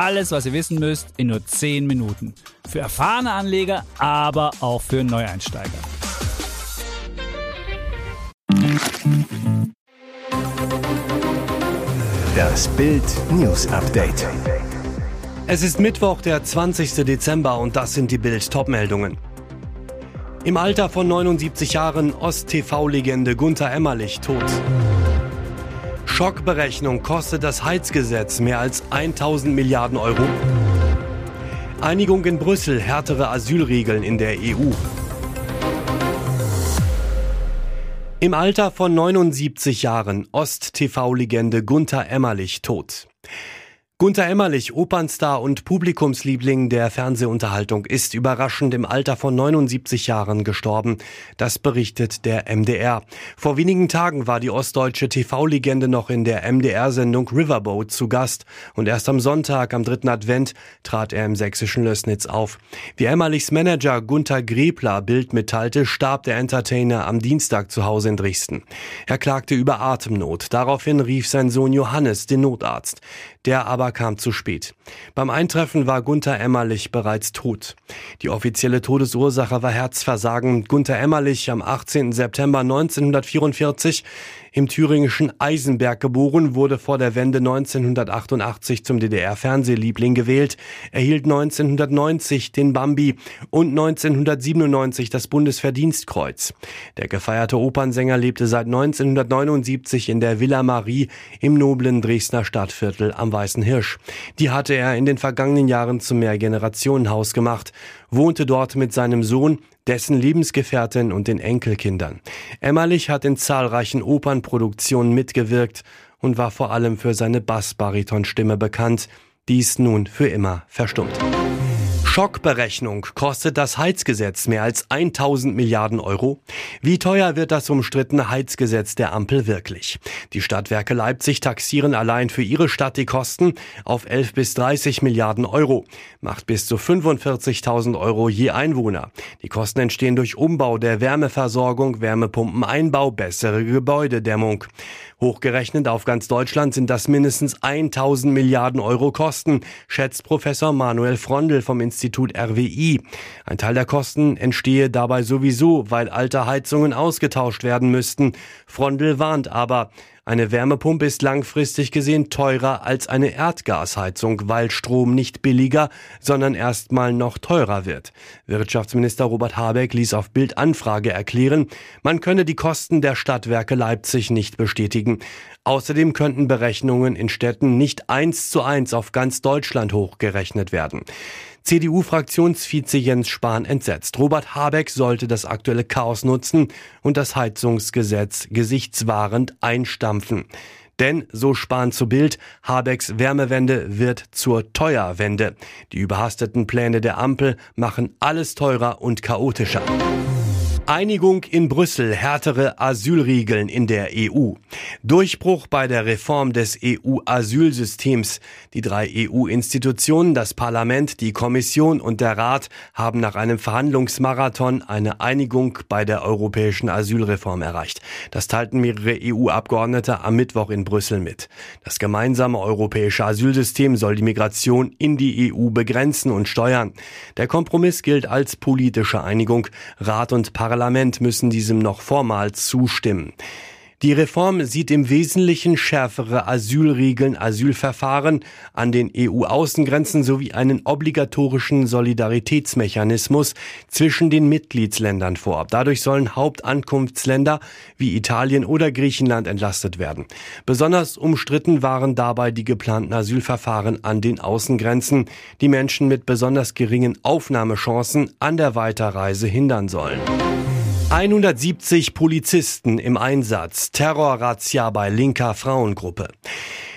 Alles, was ihr wissen müsst, in nur 10 Minuten. Für erfahrene Anleger, aber auch für Neueinsteiger. Das Bild News Update. Es ist Mittwoch, der 20. Dezember und das sind die Bild Topmeldungen. Im Alter von 79 Jahren Ost-TV-Legende Gunther Emmerlich tot. Schockberechnung kostet das Heizgesetz mehr als 1000 Milliarden Euro. Einigung in Brüssel, härtere Asylregeln in der EU. Im Alter von 79 Jahren Ost-TV-Legende Gunther Emmerlich tot. Gunther Emmerlich, Opernstar und Publikumsliebling der Fernsehunterhaltung, ist überraschend im Alter von 79 Jahren gestorben. Das berichtet der MDR. Vor wenigen Tagen war die ostdeutsche TV-Legende noch in der MDR-Sendung Riverboat zu Gast und erst am Sonntag, am dritten Advent, trat er im sächsischen Lößnitz auf. Wie Emmerlichs Manager Gunther Grebler Bild mitteilte, starb der Entertainer am Dienstag zu Hause in Dresden. Er klagte über Atemnot. Daraufhin rief sein Sohn Johannes den Notarzt. Der aber kam zu spät. Beim Eintreffen war Gunther Emmerlich bereits tot. Die offizielle Todesursache war Herzversagen. Gunther Emmerlich am 18. September 1944 im thüringischen Eisenberg geboren, wurde vor der Wende 1988 zum DDR-Fernsehliebling gewählt, erhielt 1990 den Bambi und 1997 das Bundesverdienstkreuz. Der gefeierte Opernsänger lebte seit 1979 in der Villa Marie im noblen Dresdner Stadtviertel am Weißen Hirsch. Die hatte er in den vergangenen Jahren zum Mehrgenerationenhaus gemacht, wohnte dort mit seinem Sohn, dessen Lebensgefährtin und den Enkelkindern. Emmerlich hat in zahlreichen Opernproduktionen mitgewirkt und war vor allem für seine Bassbaritonstimme bekannt, die ist nun für immer verstummt. Schockberechnung. Kostet das Heizgesetz mehr als 1000 Milliarden Euro? Wie teuer wird das umstrittene Heizgesetz der Ampel wirklich? Die Stadtwerke Leipzig taxieren allein für ihre Stadt die Kosten auf 11 bis 30 Milliarden Euro. Macht bis zu 45.000 Euro je Einwohner. Die Kosten entstehen durch Umbau der Wärmeversorgung, Wärmepumpeneinbau, bessere Gebäudedämmung. Hochgerechnet auf ganz Deutschland sind das mindestens 1000 Milliarden Euro Kosten, schätzt Professor Manuel Frondel vom Institut RWI. Ein Teil der Kosten entstehe dabei sowieso, weil alte Heizungen ausgetauscht werden müssten. Frondel warnt aber, eine Wärmepumpe ist langfristig gesehen teurer als eine Erdgasheizung, weil Strom nicht billiger, sondern erstmal noch teurer wird. Wirtschaftsminister Robert Habeck ließ auf Bildanfrage erklären, man könne die Kosten der Stadtwerke Leipzig nicht bestätigen. Außerdem könnten Berechnungen in Städten nicht eins zu eins auf ganz Deutschland hochgerechnet werden. CDU-Fraktionsvize Jens Spahn entsetzt. Robert Habeck sollte das aktuelle Chaos nutzen und das Heizungsgesetz gesichtswahrend einstampfen. Denn, so Spahn zu Bild, Habecks Wärmewende wird zur Teuerwende. Die überhasteten Pläne der Ampel machen alles teurer und chaotischer. Einigung in Brüssel, härtere Asylregeln in der EU. Durchbruch bei der Reform des EU-Asylsystems. Die drei EU-Institutionen, das Parlament, die Kommission und der Rat haben nach einem Verhandlungsmarathon eine Einigung bei der europäischen Asylreform erreicht. Das teilten mehrere EU-Abgeordnete am Mittwoch in Brüssel mit. Das gemeinsame europäische Asylsystem soll die Migration in die EU begrenzen und steuern. Der Kompromiss gilt als politische Einigung. Rat und Parlament Parlament müssen diesem noch formal zustimmen. Die Reform sieht im Wesentlichen schärfere Asylregeln, Asylverfahren an den EU-Außengrenzen sowie einen obligatorischen Solidaritätsmechanismus zwischen den Mitgliedsländern vor. Dadurch sollen Hauptankunftsländer wie Italien oder Griechenland entlastet werden. Besonders umstritten waren dabei die geplanten Asylverfahren an den Außengrenzen, die Menschen mit besonders geringen Aufnahmechancen an der Weiterreise hindern sollen. 170 Polizisten im Einsatz. Terrorrazzia bei linker Frauengruppe.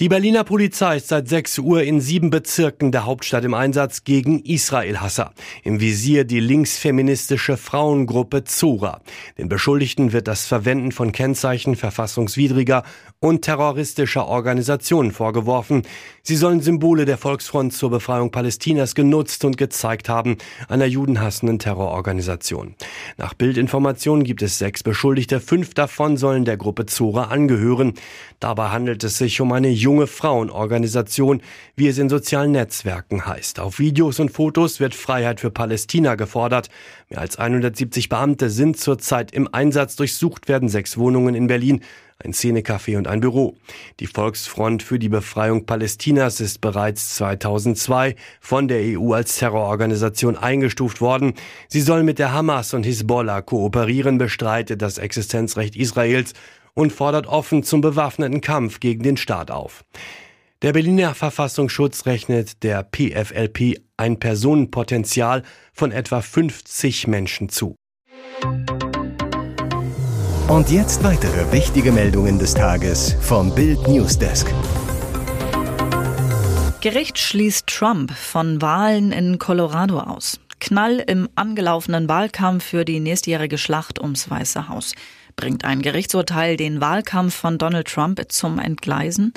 Die Berliner Polizei ist seit 6 Uhr in sieben Bezirken der Hauptstadt im Einsatz gegen Israel-Hasser. Im Visier die linksfeministische Frauengruppe Zora. Den Beschuldigten wird das Verwenden von Kennzeichen verfassungswidriger und terroristischer Organisationen vorgeworfen. Sie sollen Symbole der Volksfront zur Befreiung Palästinas genutzt und gezeigt haben, einer judenhassenden Terrororganisation. Nach Bildinformationen gibt es sechs Beschuldigte, fünf davon sollen der Gruppe Zora angehören. Dabei handelt es sich um eine junge Frauenorganisation, wie es in sozialen Netzwerken heißt. Auf Videos und Fotos wird Freiheit für Palästina gefordert. Mehr als 170 Beamte sind zurzeit im Einsatz. Durchsucht werden sechs Wohnungen in Berlin ein Szenecafé und ein Büro. Die Volksfront für die Befreiung Palästinas ist bereits 2002 von der EU als Terrororganisation eingestuft worden. Sie soll mit der Hamas und Hisbollah kooperieren, bestreitet das Existenzrecht Israels und fordert offen zum bewaffneten Kampf gegen den Staat auf. Der Berliner Verfassungsschutz rechnet der PFLP ein Personenpotenzial von etwa 50 Menschen zu. Und jetzt weitere wichtige Meldungen des Tages vom Bild Newsdesk. Gericht schließt Trump von Wahlen in Colorado aus. Knall im angelaufenen Wahlkampf für die nächstjährige Schlacht ums Weiße Haus. Bringt ein Gerichtsurteil den Wahlkampf von Donald Trump zum Entgleisen?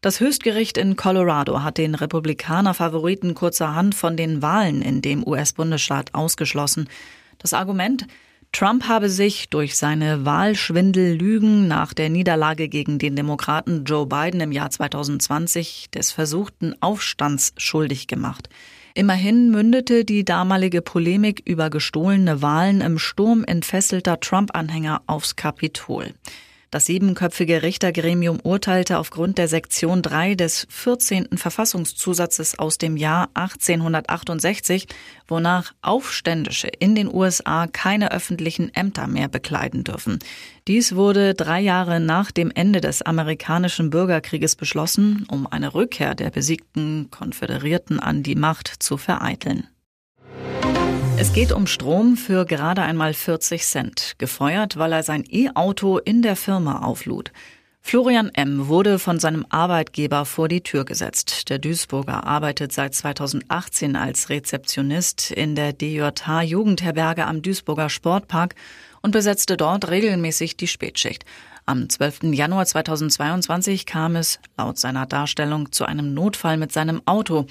Das Höchstgericht in Colorado hat den Republikaner-Favoriten kurzerhand von den Wahlen in dem US-Bundesstaat ausgeschlossen. Das Argument, Trump habe sich durch seine Wahlschwindellügen nach der Niederlage gegen den Demokraten Joe Biden im Jahr 2020 des versuchten Aufstands schuldig gemacht. Immerhin mündete die damalige Polemik über gestohlene Wahlen im Sturm entfesselter Trump-Anhänger aufs Kapitol. Das siebenköpfige Richtergremium urteilte aufgrund der Sektion 3 des 14. Verfassungszusatzes aus dem Jahr 1868, wonach Aufständische in den USA keine öffentlichen Ämter mehr bekleiden dürfen. Dies wurde drei Jahre nach dem Ende des amerikanischen Bürgerkrieges beschlossen, um eine Rückkehr der besiegten Konföderierten an die Macht zu vereiteln. Es geht um Strom für gerade einmal 40 Cent, gefeuert, weil er sein E-Auto in der Firma auflud. Florian M. wurde von seinem Arbeitgeber vor die Tür gesetzt. Der Duisburger arbeitet seit 2018 als Rezeptionist in der DJH Jugendherberge am Duisburger Sportpark und besetzte dort regelmäßig die Spätschicht. Am 12. Januar 2022 kam es, laut seiner Darstellung, zu einem Notfall mit seinem Auto.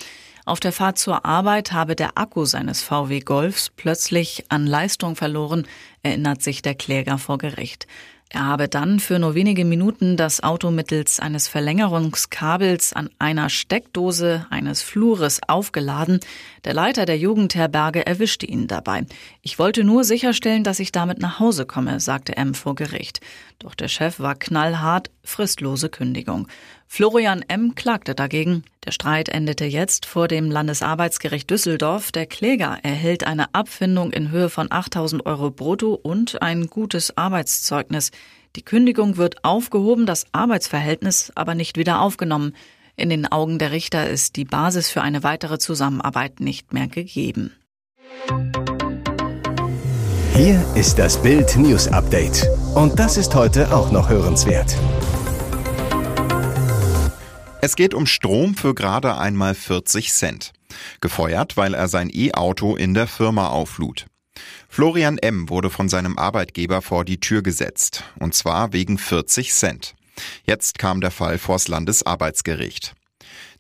Auf der Fahrt zur Arbeit habe der Akku seines VW Golfs plötzlich an Leistung verloren, erinnert sich der Kläger vor Gericht. Er habe dann für nur wenige Minuten das Auto mittels eines Verlängerungskabels an einer Steckdose eines Flures aufgeladen. Der Leiter der Jugendherberge erwischte ihn dabei. Ich wollte nur sicherstellen, dass ich damit nach Hause komme, sagte M vor Gericht. Doch der Chef war knallhart, fristlose Kündigung. Florian M. klagte dagegen. Der Streit endete jetzt vor dem Landesarbeitsgericht Düsseldorf. Der Kläger erhält eine Abfindung in Höhe von 8000 Euro brutto und ein gutes Arbeitszeugnis. Die Kündigung wird aufgehoben, das Arbeitsverhältnis aber nicht wieder aufgenommen. In den Augen der Richter ist die Basis für eine weitere Zusammenarbeit nicht mehr gegeben. Hier ist das Bild News Update. Und das ist heute auch noch hörenswert. Es geht um Strom für gerade einmal 40 Cent. Gefeuert, weil er sein E-Auto in der Firma auflud. Florian M. wurde von seinem Arbeitgeber vor die Tür gesetzt. Und zwar wegen 40 Cent. Jetzt kam der Fall vors Landesarbeitsgericht.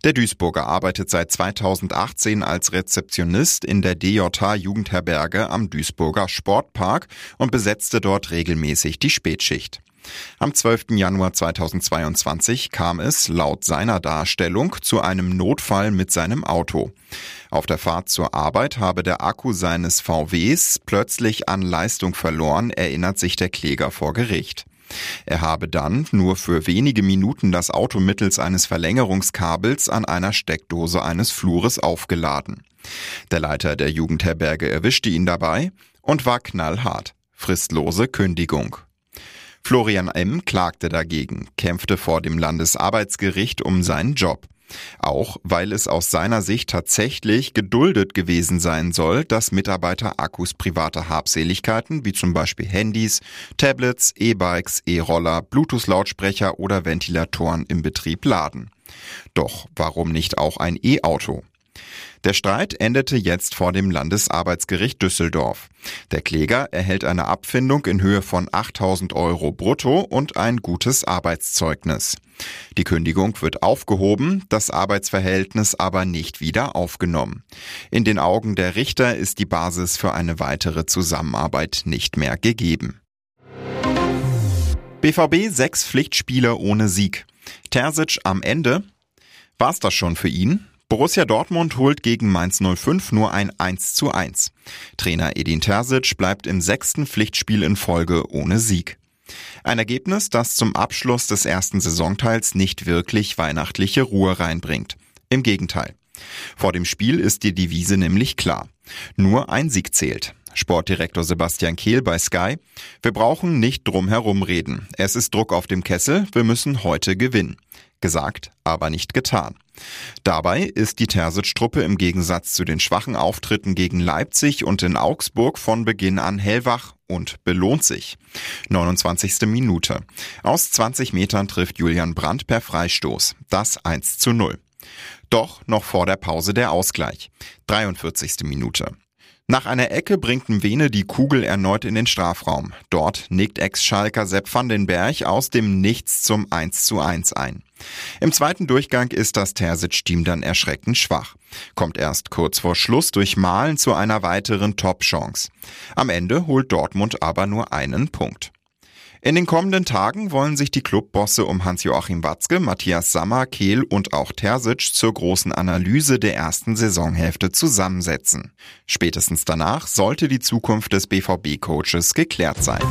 Der Duisburger arbeitet seit 2018 als Rezeptionist in der DJH Jugendherberge am Duisburger Sportpark und besetzte dort regelmäßig die Spätschicht. Am 12. Januar 2022 kam es, laut seiner Darstellung, zu einem Notfall mit seinem Auto. Auf der Fahrt zur Arbeit habe der Akku seines VWs plötzlich an Leistung verloren, erinnert sich der Kläger vor Gericht. Er habe dann nur für wenige Minuten das Auto mittels eines Verlängerungskabels an einer Steckdose eines Flures aufgeladen. Der Leiter der Jugendherberge erwischte ihn dabei und war knallhart. Fristlose Kündigung. Florian M. klagte dagegen, kämpfte vor dem Landesarbeitsgericht um seinen Job. Auch weil es aus seiner Sicht tatsächlich geduldet gewesen sein soll, dass Mitarbeiter Akkus privater Habseligkeiten wie zum Beispiel Handys, Tablets, E-Bikes, E-Roller, Bluetooth-Lautsprecher oder Ventilatoren im Betrieb laden. Doch warum nicht auch ein E-Auto? Der Streit endete jetzt vor dem Landesarbeitsgericht Düsseldorf. Der Kläger erhält eine Abfindung in Höhe von 8000 Euro brutto und ein gutes Arbeitszeugnis. Die Kündigung wird aufgehoben, das Arbeitsverhältnis aber nicht wieder aufgenommen. In den Augen der Richter ist die Basis für eine weitere Zusammenarbeit nicht mehr gegeben. BVB sechs Pflichtspiele ohne Sieg. Terzic am Ende. War's das schon für ihn? Borussia Dortmund holt gegen Mainz 05 nur ein 1 zu 1. Trainer Edin Terzic bleibt im sechsten Pflichtspiel in Folge ohne Sieg. Ein Ergebnis, das zum Abschluss des ersten Saisonteils nicht wirklich weihnachtliche Ruhe reinbringt. Im Gegenteil. Vor dem Spiel ist die Devise nämlich klar. Nur ein Sieg zählt. Sportdirektor Sebastian Kehl bei Sky. Wir brauchen nicht drum herum reden. Es ist Druck auf dem Kessel. Wir müssen heute gewinnen. Gesagt, aber nicht getan. Dabei ist die Terzic-Truppe im Gegensatz zu den schwachen Auftritten gegen Leipzig und in Augsburg von Beginn an hellwach und belohnt sich. 29. Minute. Aus 20 Metern trifft Julian Brandt per Freistoß. Das 1 zu 0. Doch noch vor der Pause der Ausgleich. 43. Minute. Nach einer Ecke bringt Mwene die Kugel erneut in den Strafraum. Dort nickt Ex-Schalker Sepp van den Berg aus dem Nichts zum 1 zu 1 ein. Im zweiten Durchgang ist das Terzic-Team dann erschreckend schwach. Kommt erst kurz vor Schluss durch Malen zu einer weiteren Top-Chance. Am Ende holt Dortmund aber nur einen Punkt. In den kommenden Tagen wollen sich die Clubbosse um Hans-Joachim Watzke, Matthias Sammer, Kehl und auch Terzic zur großen Analyse der ersten Saisonhälfte zusammensetzen. Spätestens danach sollte die Zukunft des BVB-Coaches geklärt sein.